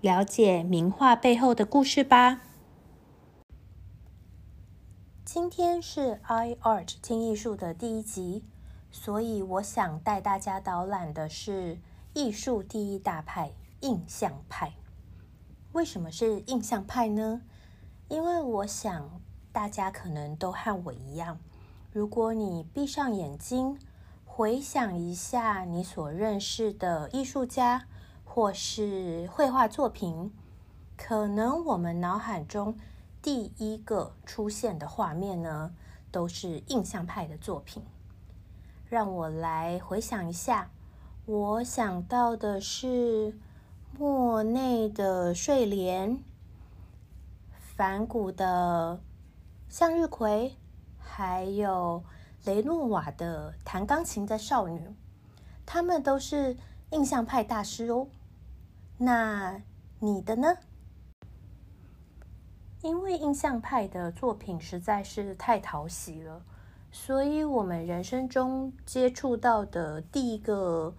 了解名画背后的故事吧。今天是 i art 听艺术的第一集，所以我想带大家导览的是艺术第一大派——印象派。为什么是印象派呢？因为我想大家可能都和我一样，如果你闭上眼睛，回想一下你所认识的艺术家。或是绘画作品，可能我们脑海中第一个出现的画面呢，都是印象派的作品。让我来回想一下，我想到的是莫内的睡莲、梵谷的向日葵，还有雷诺瓦的弹钢琴的少女，他们都是印象派大师哦。那你的呢？因为印象派的作品实在是太讨喜了，所以我们人生中接触到的第一个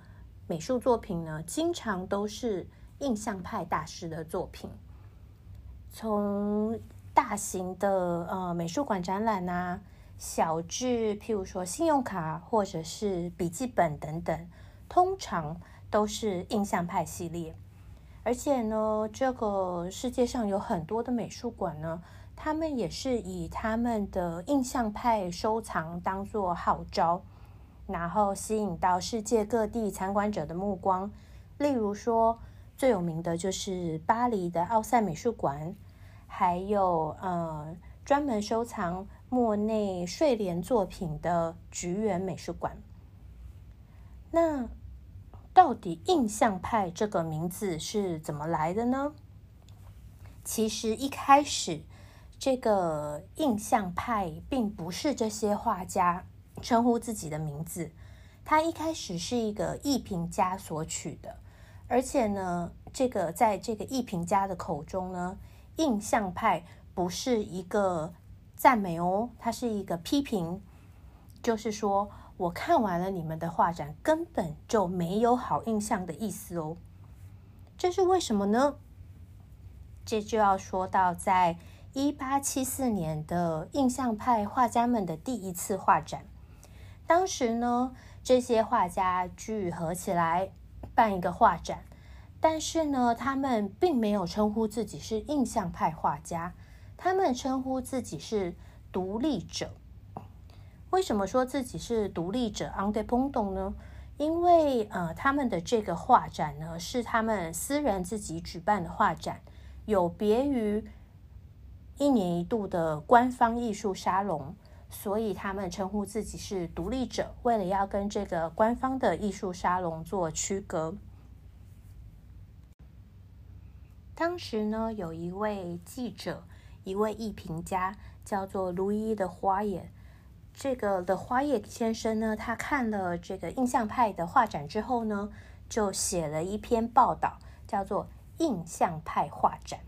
美术作品呢，经常都是印象派大师的作品。从大型的呃美术馆展览啊，小至譬如说信用卡或者是笔记本等等，通常都是印象派系列。而且呢，这个世界上有很多的美术馆呢，他们也是以他们的印象派收藏当做号召，然后吸引到世界各地参观者的目光。例如说，最有名的就是巴黎的奥赛美术馆，还有呃专门收藏莫内睡莲作品的菊园美术馆。那。到底印象派这个名字是怎么来的呢？其实一开始，这个印象派并不是这些画家称呼自己的名字，他一开始是一个艺评家所取的。而且呢，这个在这个艺评家的口中呢，印象派不是一个赞美哦，它是一个批评，就是说。我看完了你们的画展，根本就没有好印象的意思哦。这是为什么呢？这就要说到，在一八七四年的印象派画家们的第一次画展，当时呢，这些画家聚合起来办一个画展，但是呢，他们并没有称呼自己是印象派画家，他们称呼自己是独立者。为什么说自己是独立者 （independent） 呢？因为呃，他们的这个画展呢是他们私人自己举办的画展，有别于一年一度的官方艺术沙龙，所以他们称呼自己是独立者，为了要跟这个官方的艺术沙龙做区隔。当时呢，有一位记者，一位艺评家，叫做卢伊的花眼。这个的花叶先生呢，他看了这个印象派的画展之后呢，就写了一篇报道，叫做《印象派画展》。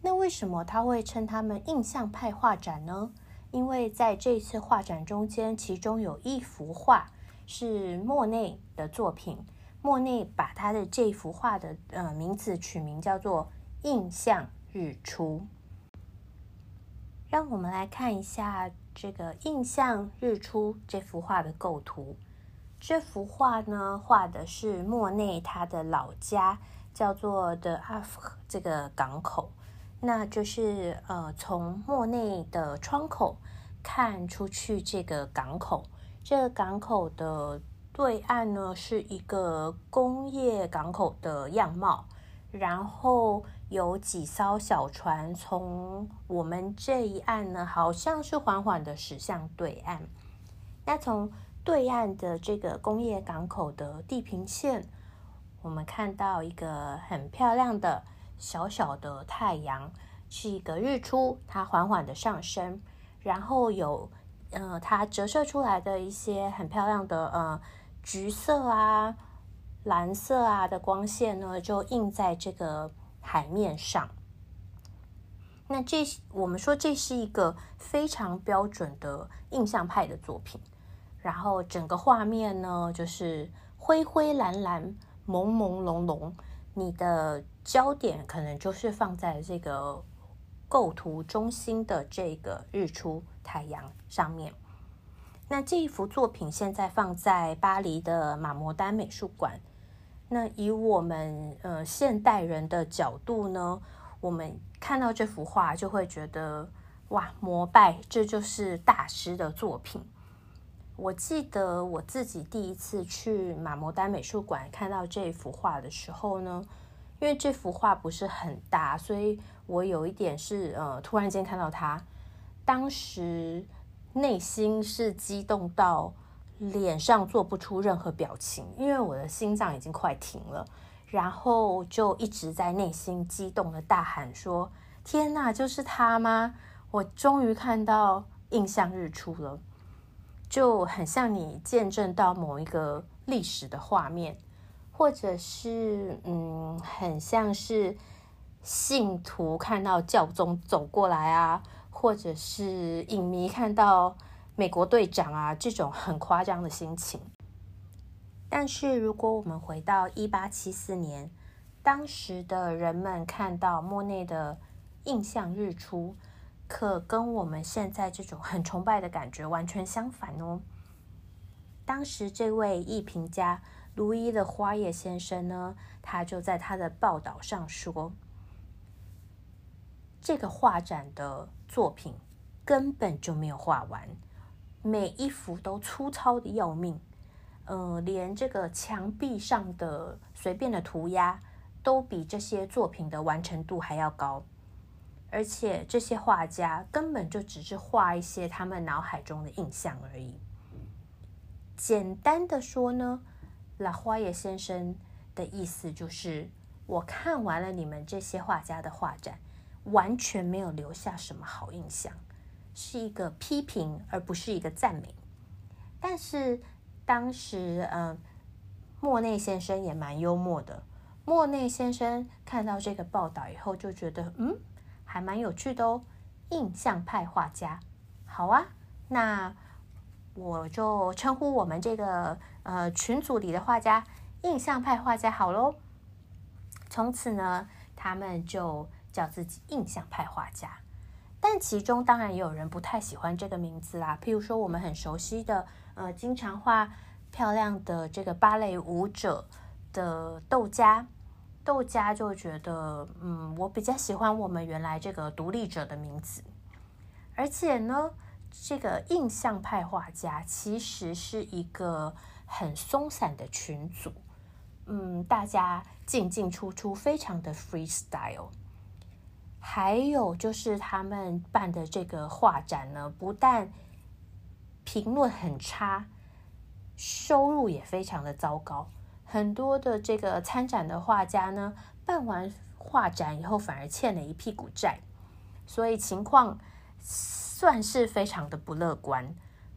那为什么他会称他们印象派画展呢？因为在这次画展中间，其中有一幅画是莫内的作品，莫内把他的这幅画的呃名字取名叫做《印象日出》。让我们来看一下。这个印象日出这幅画的构图，这幅画呢画的是莫内他的老家，叫做的阿夫这个港口，那就是呃从莫内的窗口看出去这个港口，这个港口的对岸呢是一个工业港口的样貌，然后。有几艘小船从我们这一岸呢，好像是缓缓的驶向对岸。那从对岸的这个工业港口的地平线，我们看到一个很漂亮的小小的太阳，是一个日出，它缓缓的上升，然后有呃它折射出来的一些很漂亮的呃橘色啊、蓝色啊的光线呢，就映在这个海面上。那这我们说这是一个非常标准的印象派的作品，然后整个画面呢就是灰灰蓝蓝、朦朦胧胧，你的焦点可能就是放在这个构图中心的这个日出太阳上面。那这一幅作品现在放在巴黎的马摩丹美术馆。那以我们呃现代人的角度呢？我们看到这幅画就会觉得哇，膜拜，这就是大师的作品。我记得我自己第一次去马摩丹美术馆看到这幅画的时候呢，因为这幅画不是很大，所以我有一点是呃，突然间看到它，当时内心是激动到脸上做不出任何表情，因为我的心脏已经快停了。然后就一直在内心激动的大喊说：“天哪，就是他吗？我终于看到印象日出了，就很像你见证到某一个历史的画面，或者是嗯，很像是信徒看到教宗走过来啊，或者是影迷看到美国队长啊，这种很夸张的心情。”但是，如果我们回到一八七四年，当时的人们看到莫内的印象日出，可跟我们现在这种很崇拜的感觉完全相反哦。当时这位艺评家卢伊的花叶先生呢，他就在他的报道上说，这个画展的作品根本就没有画完，每一幅都粗糙的要命。呃，连这个墙壁上的随便的涂鸦都比这些作品的完成度还要高，而且这些画家根本就只是画一些他们脑海中的印象而已。简单的说呢，拉花叶先生的意思就是，我看完了你们这些画家的画展，完全没有留下什么好印象，是一个批评而不是一个赞美。但是。当时，嗯，莫内先生也蛮幽默的。莫内先生看到这个报道以后，就觉得，嗯，还蛮有趣的哦。印象派画家，好啊，那我就称呼我们这个呃群组里的画家印象派画家好喽。从此呢，他们就叫自己印象派画家。但其中当然也有人不太喜欢这个名字啦，譬如说我们很熟悉的。呃，经常画漂亮的这个芭蕾舞者的豆家，豆家就觉得，嗯，我比较喜欢我们原来这个独立者的名字。而且呢，这个印象派画家其实是一个很松散的群组，嗯，大家进进出出，非常的 freestyle。还有就是他们办的这个画展呢，不但评论很差，收入也非常的糟糕。很多的这个参展的画家呢，办完画展以后反而欠了一屁股债，所以情况算是非常的不乐观。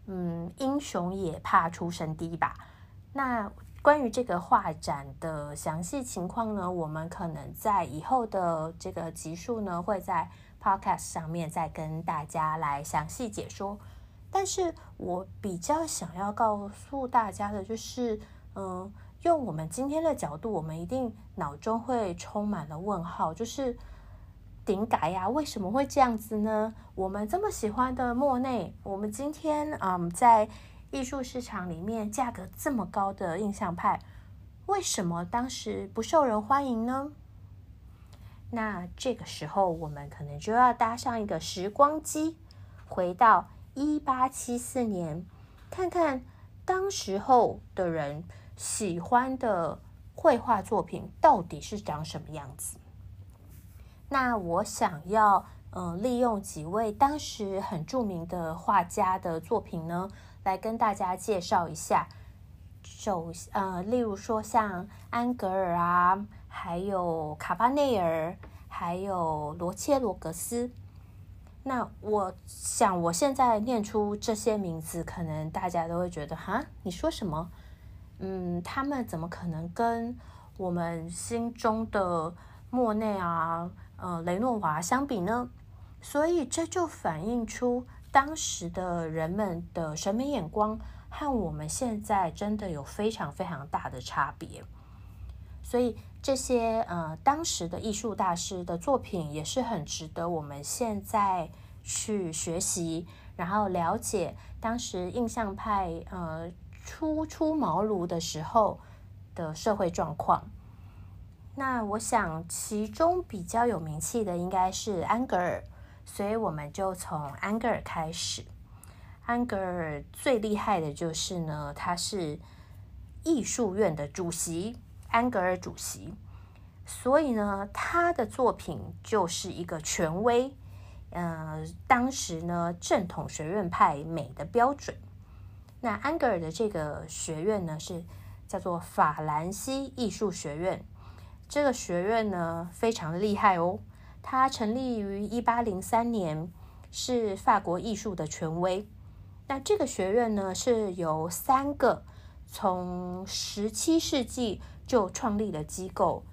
嗯，英雄也怕出身低吧。那关于这个画展的详细情况呢，我们可能在以后的这个集数呢，会在 Podcast 上面再跟大家来详细解说。但是我比较想要告诉大家的，就是，嗯，用我们今天的角度，我们一定脑中会充满了问号，就是顶改呀，为什么会这样子呢？我们这么喜欢的莫内，我们今天嗯，在艺术市场里面价格这么高的印象派，为什么当时不受人欢迎呢？那这个时候，我们可能就要搭上一个时光机，回到。一八七四年，看看当时候的人喜欢的绘画作品到底是长什么样子。那我想要，嗯，利用几位当时很著名的画家的作品呢，来跟大家介绍一下。首，呃，例如说像安格尔啊，还有卡巴内尔，还有罗切罗格斯。那我想，我现在念出这些名字，可能大家都会觉得，哈，你说什么？嗯，他们怎么可能跟我们心中的莫内啊、呃雷诺瓦相比呢？所以这就反映出当时的人们的审美眼光和我们现在真的有非常非常大的差别。所以这些呃当时的艺术大师的作品也是很值得我们现在去学习，然后了解当时印象派呃初出茅庐的时候的社会状况。那我想其中比较有名气的应该是安格尔。所以我们就从安格尔开始。安格尔最厉害的就是呢，他是艺术院的主席，安格尔主席。所以呢，他的作品就是一个权威，呃，当时呢正统学院派美的标准。那安格尔的这个学院呢，是叫做法兰西艺术学院。这个学院呢，非常厉害哦。它成立于一八零三年，是法国艺术的权威。那这个学院呢，是由三个从十七世纪就创立的机构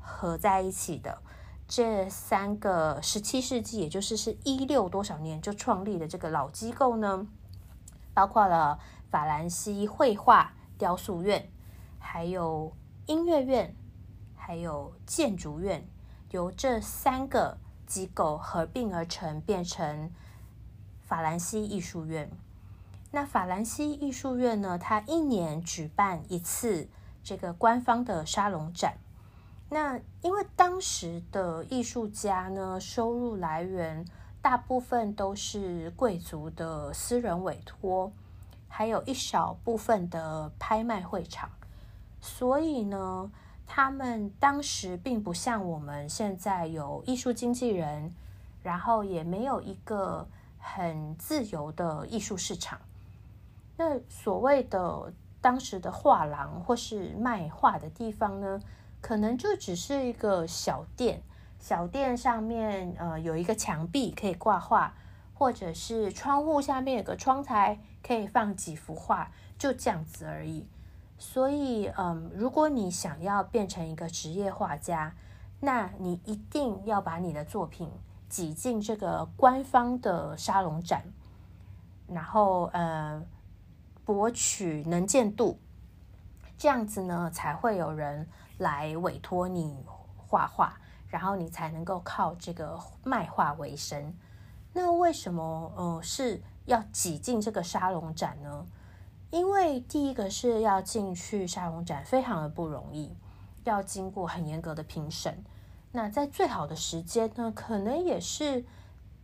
合在一起的。这三个十七世纪，也就是是一六多少年就创立的这个老机构呢，包括了法兰西绘画雕塑院，还有音乐院，还有建筑院。由这三个机构合并而成，变成法兰西艺术院。那法兰西艺术院呢？它一年举办一次这个官方的沙龙展。那因为当时的艺术家呢，收入来源大部分都是贵族的私人委托，还有一小部分的拍卖会场，所以呢。他们当时并不像我们现在有艺术经纪人，然后也没有一个很自由的艺术市场。那所谓的当时的画廊或是卖画的地方呢，可能就只是一个小店，小店上面呃有一个墙壁可以挂画，或者是窗户下面有个窗台可以放几幅画，就这样子而已。所以，嗯，如果你想要变成一个职业画家，那你一定要把你的作品挤进这个官方的沙龙展，然后，呃，博取能见度，这样子呢，才会有人来委托你画画，然后你才能够靠这个卖画为生。那为什么，呃，是要挤进这个沙龙展呢？因为第一个是要进去沙龙展，非常的不容易，要经过很严格的评审。那在最好的时间呢，可能也是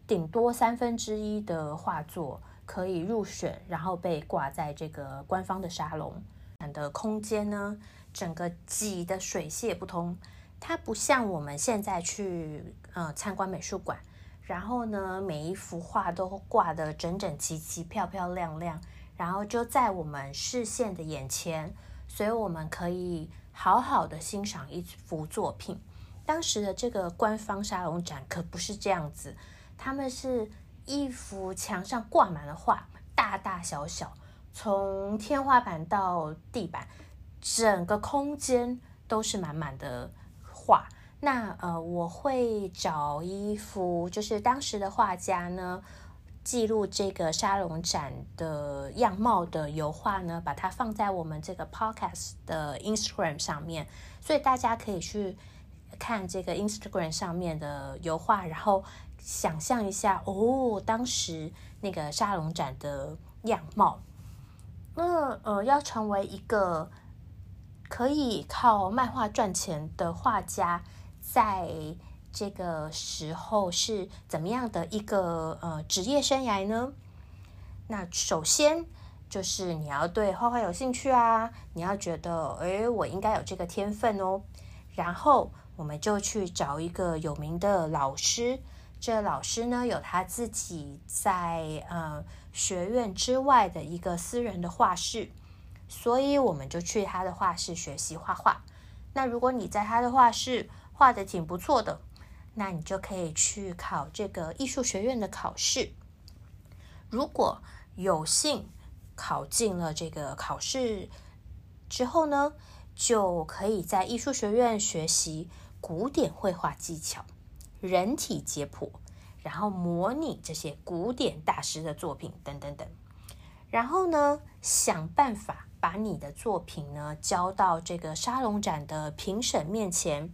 顶多三分之一的画作可以入选，然后被挂在这个官方的沙龙展的空间呢，整个挤的水泄不通。它不像我们现在去呃参观美术馆，然后呢每一幅画都挂得整整齐齐、漂漂亮亮。然后就在我们视线的眼前，所以我们可以好好的欣赏一幅作品。当时的这个官方沙龙展可不是这样子，他们是一幅墙上挂满了画，大大小小，从天花板到地板，整个空间都是满满的画。那呃，我会找一幅，就是当时的画家呢。记录这个沙龙展的样貌的油画呢，把它放在我们这个 podcast 的 Instagram 上面，所以大家可以去看这个 Instagram 上面的油画，然后想象一下哦，当时那个沙龙展的样貌。那呃，要成为一个可以靠漫画赚钱的画家，在这个时候是怎么样的一个呃职业生涯呢？那首先就是你要对画画有兴趣啊，你要觉得诶，我应该有这个天分哦。然后我们就去找一个有名的老师，这老师呢有他自己在呃学院之外的一个私人的画室，所以我们就去他的画室学习画画。那如果你在他的画室画的挺不错的，那你就可以去考这个艺术学院的考试。如果有幸考进了这个考试之后呢，就可以在艺术学院学习古典绘画技巧、人体解剖，然后模拟这些古典大师的作品等等等。然后呢，想办法把你的作品呢交到这个沙龙展的评审面前，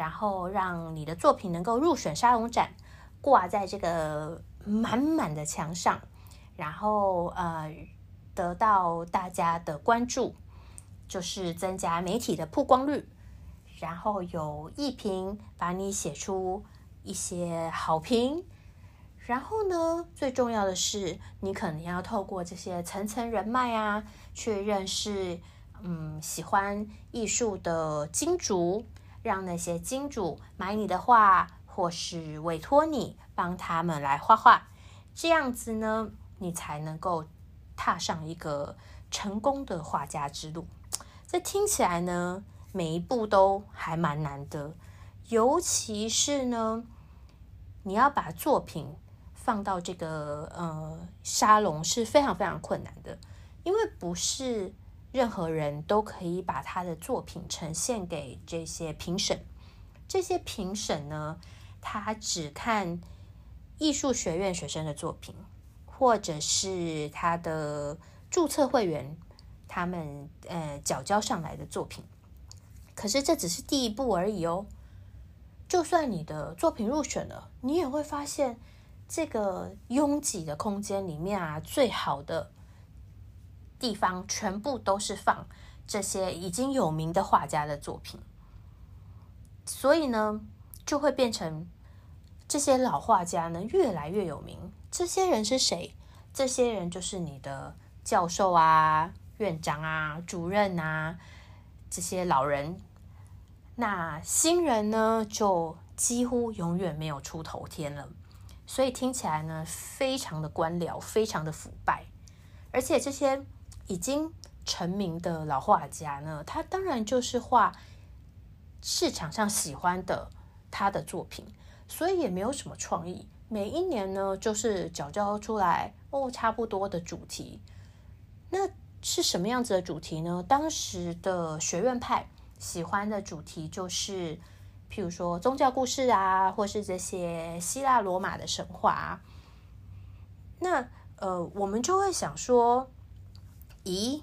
然后让你的作品能够入选沙龙展，挂在这个。满满的墙上，然后呃，得到大家的关注，就是增加媒体的曝光率，然后有艺评把你写出一些好评，然后呢，最重要的是，你可能要透过这些层层人脉啊，去认识嗯喜欢艺术的金主，让那些金主买你的画。或是委托你帮他们来画画，这样子呢，你才能够踏上一个成功的画家之路。这听起来呢，每一步都还蛮难的，尤其是呢，你要把作品放到这个呃沙龙是非常非常困难的，因为不是任何人都可以把他的作品呈现给这些评审，这些评审呢。他只看艺术学院学生的作品，或者是他的注册会员他们呃缴交上来的作品。可是这只是第一步而已哦。就算你的作品入选了，你也会发现这个拥挤的空间里面啊，最好的地方全部都是放这些已经有名的画家的作品。所以呢。就会变成这些老画家呢越来越有名。这些人是谁？这些人就是你的教授啊、院长啊、主任啊这些老人。那新人呢，就几乎永远没有出头天了。所以听起来呢，非常的官僚，非常的腐败。而且这些已经成名的老画家呢，他当然就是画市场上喜欢的。他的作品，所以也没有什么创意。每一年呢，就是缴交出来哦，差不多的主题。那是什么样子的主题呢？当时的学院派喜欢的主题就是，譬如说宗教故事啊，或是这些希腊罗马的神话。那呃，我们就会想说，咦，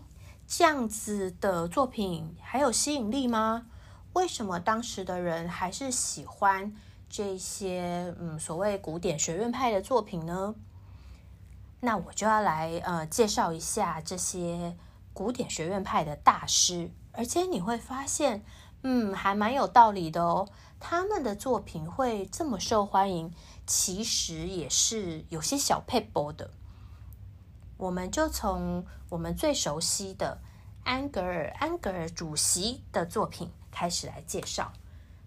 这样子的作品还有吸引力吗？为什么当时的人还是喜欢这些嗯所谓古典学院派的作品呢？那我就要来呃介绍一下这些古典学院派的大师，而且你会发现，嗯，还蛮有道理的哦。他们的作品会这么受欢迎，其实也是有些小配博的。我们就从我们最熟悉的安格尔安格尔主席的作品。开始来介绍，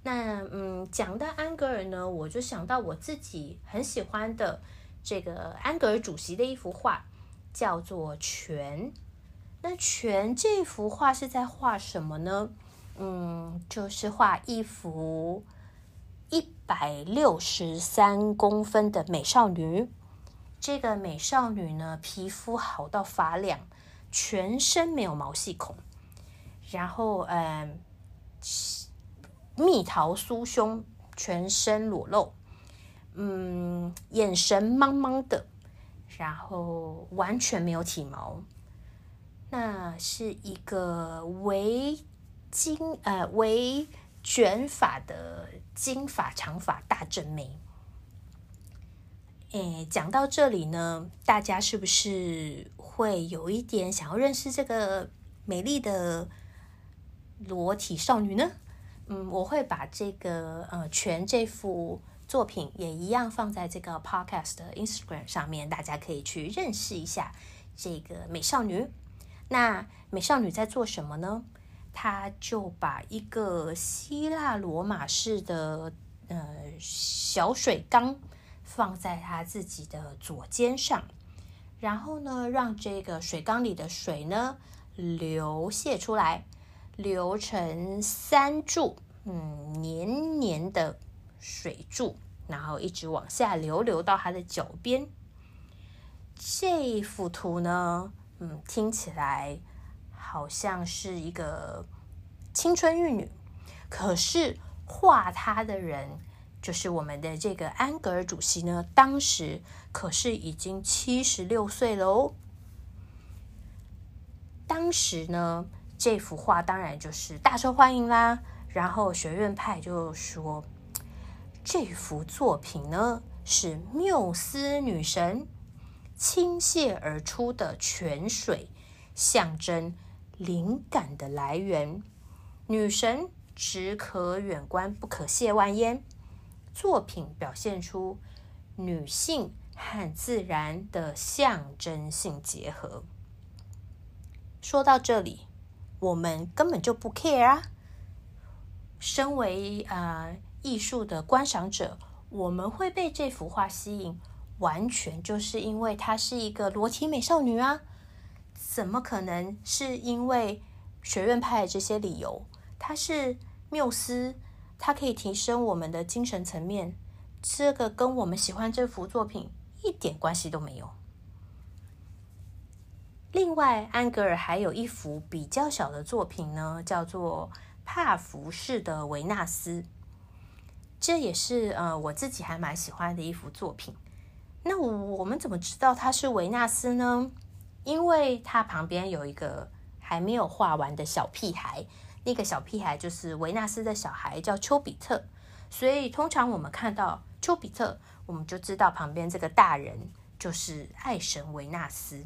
那嗯，讲到安格尔呢，我就想到我自己很喜欢的这个安格尔主席的一幅画，叫做《泉》。那《泉》这幅画是在画什么呢？嗯，就是画一幅一百六十三公分的美少女。这个美少女呢，皮肤好到发亮，全身没有毛细孔，然后嗯。蜜桃酥胸，全身裸露，嗯，眼神茫茫的，然后完全没有体毛，那是一个围金呃围卷发的金发长发大正妹。诶，讲到这里呢，大家是不是会有一点想要认识这个美丽的？裸体少女呢？嗯，我会把这个呃全这幅作品也一样放在这个 podcast 的 Instagram 上面，大家可以去认识一下这个美少女。那美少女在做什么呢？她就把一个希腊罗马式的呃小水缸放在他自己的左肩上，然后呢，让这个水缸里的水呢流泻出来。流成三柱，嗯，黏黏的水柱，然后一直往下流，流到他的脚边。这幅图呢，嗯，听起来好像是一个青春玉女，可是画他的人就是我们的这个安格尔主席呢，当时可是已经七十六岁了哦。当时呢，这幅画当然就是大受欢迎啦。然后学院派就说，这幅作品呢是缪斯女神倾泻而出的泉水，象征灵感的来源。女神只可远观，不可亵玩焉。作品表现出女性和自然的象征性结合。说到这里，我们根本就不 care 啊！身为呃艺术的观赏者，我们会被这幅画吸引，完全就是因为她是一个裸体美少女啊！怎么可能是因为学院派的这些理由？她是缪斯，它可以提升我们的精神层面，这个跟我们喜欢这幅作品一点关系都没有。另外，安格尔还有一幅比较小的作品呢，叫做《帕福式的维纳斯》，这也是呃我自己还蛮喜欢的一幅作品。那我们怎么知道它是维纳斯呢？因为它旁边有一个还没有画完的小屁孩，那个小屁孩就是维纳斯的小孩，叫丘比特。所以通常我们看到丘比特，我们就知道旁边这个大人就是爱神维纳斯。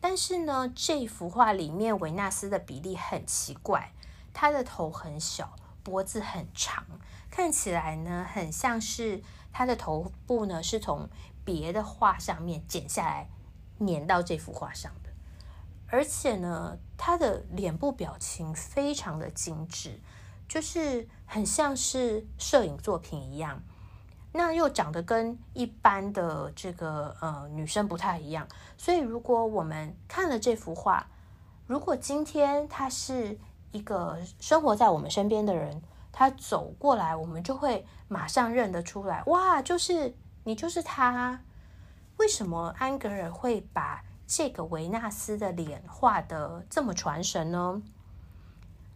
但是呢，这幅画里面维纳斯的比例很奇怪，他的头很小，脖子很长，看起来呢很像是他的头部呢是从别的画上面剪下来粘到这幅画上，而且呢，他的脸部表情非常的精致，就是很像是摄影作品一样。那又长得跟一般的这个呃女生不太一样，所以如果我们看了这幅画，如果今天他是一个生活在我们身边的人，他走过来，我们就会马上认得出来，哇，就是你，就是他。为什么安格尔会把这个维纳斯的脸画的这么传神呢？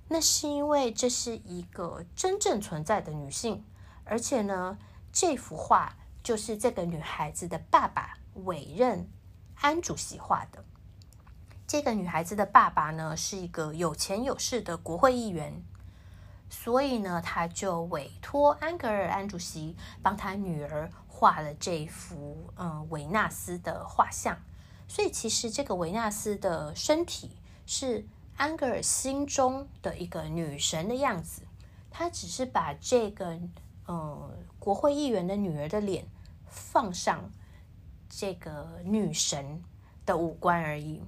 那是因为这是一个真正存在的女性，而且呢。这幅画就是这个女孩子的爸爸委任安主席画的。这个女孩子的爸爸呢是一个有钱有势的国会议员，所以呢，他就委托安格尔安主席帮他女儿画了这幅嗯维纳斯的画像。所以其实这个维纳斯的身体是安格尔心中的一个女神的样子，他只是把这个。嗯，国会议员的女儿的脸放上这个女神的五官而已。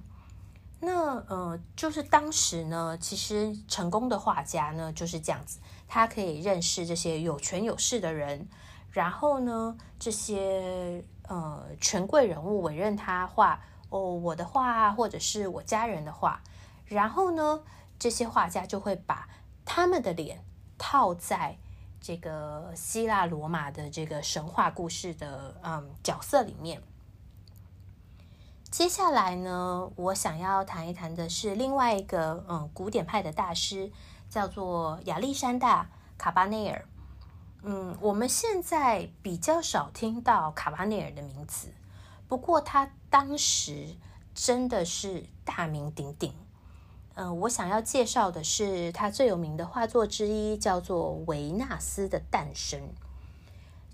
那呃，就是当时呢，其实成功的画家呢就是这样子，他可以认识这些有权有势的人，然后呢，这些呃权贵人物委任他画哦我的画或者是我家人的画，然后呢，这些画家就会把他们的脸套在。这个希腊罗马的这个神话故事的嗯角色里面，接下来呢，我想要谈一谈的是另外一个嗯古典派的大师，叫做亚历山大卡巴内尔。嗯，我们现在比较少听到卡巴内尔的名字，不过他当时真的是大名鼎鼎。嗯，我想要介绍的是他最有名的画作之一，叫做《维纳斯的诞生》。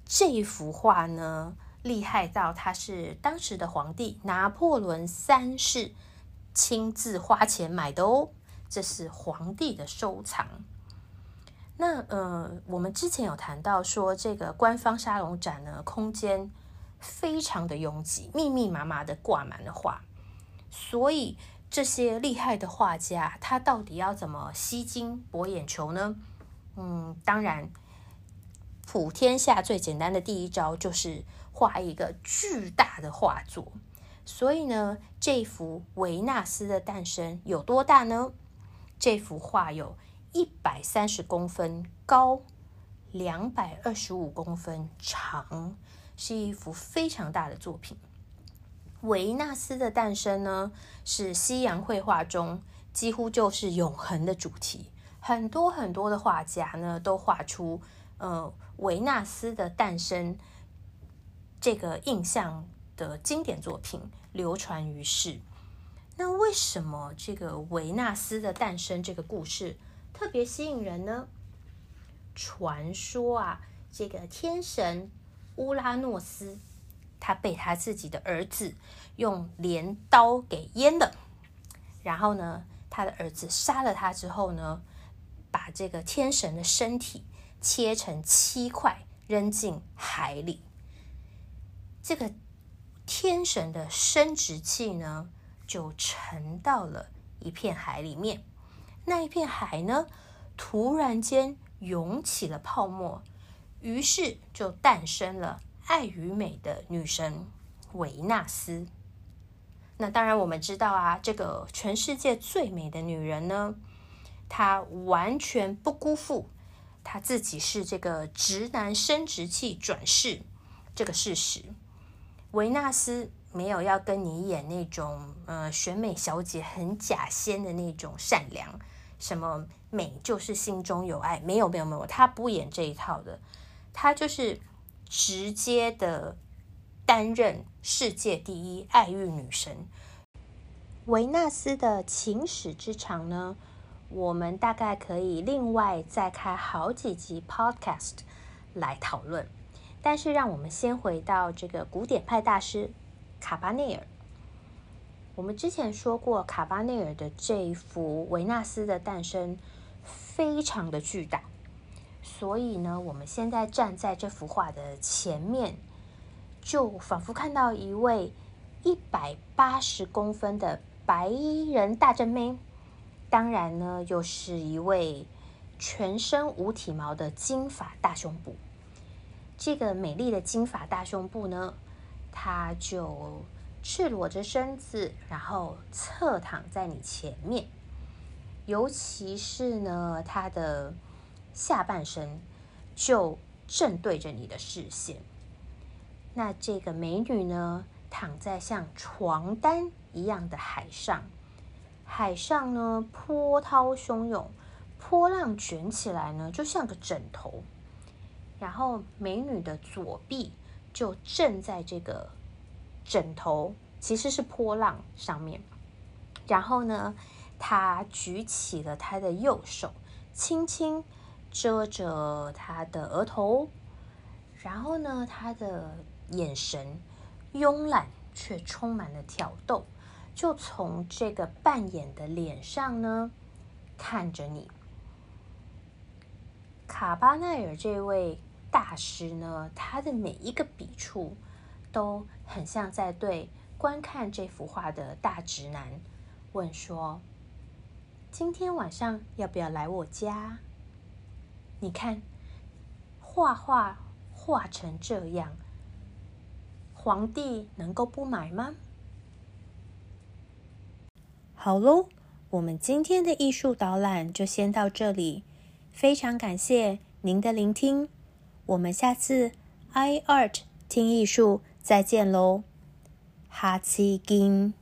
这幅画呢，厉害到他是当时的皇帝拿破仑三世亲自花钱买的哦，这是皇帝的收藏。那呃，我们之前有谈到说，这个官方沙龙展呢，空间非常的拥挤，密密麻麻的挂满了画，所以。这些厉害的画家，他到底要怎么吸睛博眼球呢？嗯，当然，普天下最简单的第一招就是画一个巨大的画作。所以呢，这幅维纳斯的诞生有多大呢？这幅画有一百三十公分高，两百二十五公分长，是一幅非常大的作品。维纳斯的诞生呢，是西洋绘画中几乎就是永恒的主题。很多很多的画家呢，都画出呃维纳斯的诞生这个印象的经典作品，流传于世。那为什么这个维纳斯的诞生这个故事特别吸引人呢？传说啊，这个天神乌拉诺斯，他被他自己的儿子用镰刀给阉了。然后呢，他的儿子杀了他之后呢，把这个天神的身体切成七块，扔进海里。这个天神的生殖器呢？就沉到了一片海里面，那一片海呢，突然间涌起了泡沫，于是就诞生了爱与美的女神维纳斯。那当然，我们知道啊，这个全世界最美的女人呢，她完全不辜负她自己是这个直男生殖器转世这个事实，维纳斯。没有要跟你演那种呃选美小姐很假仙的那种善良，什么美就是心中有爱，没有没有没有，他不演这一套的，他就是直接的担任世界第一爱欲女神。维纳斯的情史之长呢，我们大概可以另外再开好几集 podcast 来讨论，但是让我们先回到这个古典派大师。卡巴内尔，我们之前说过，卡巴内尔的这一幅《维纳斯的诞生》非常的巨大，所以呢，我们现在站在这幅画的前面，就仿佛看到一位一百八十公分的白衣人大正妹，当然呢，又是一位全身无体毛的金发大胸部。这个美丽的金发大胸部呢？它就赤裸着身子，然后侧躺在你前面，尤其是呢，他的下半身就正对着你的视线。那这个美女呢，躺在像床单一样的海上，海上呢波涛汹涌，波浪卷起来呢，就像个枕头。然后美女的左臂。就正在这个枕头，其实是波浪上面。然后呢，他举起了他的右手，轻轻遮着他的额头。然后呢，他的眼神慵懒却充满了挑逗，就从这个半掩的脸上呢看着你。卡巴奈尔这位。大师呢，他的每一个笔触都很像在对观看这幅画的大直男问说：“今天晚上要不要来我家？你看，画画画成这样，皇帝能够不买吗？”好喽，我们今天的艺术导览就先到这里，非常感谢您的聆听。我们下次 i art 听艺术再见喽，下次见。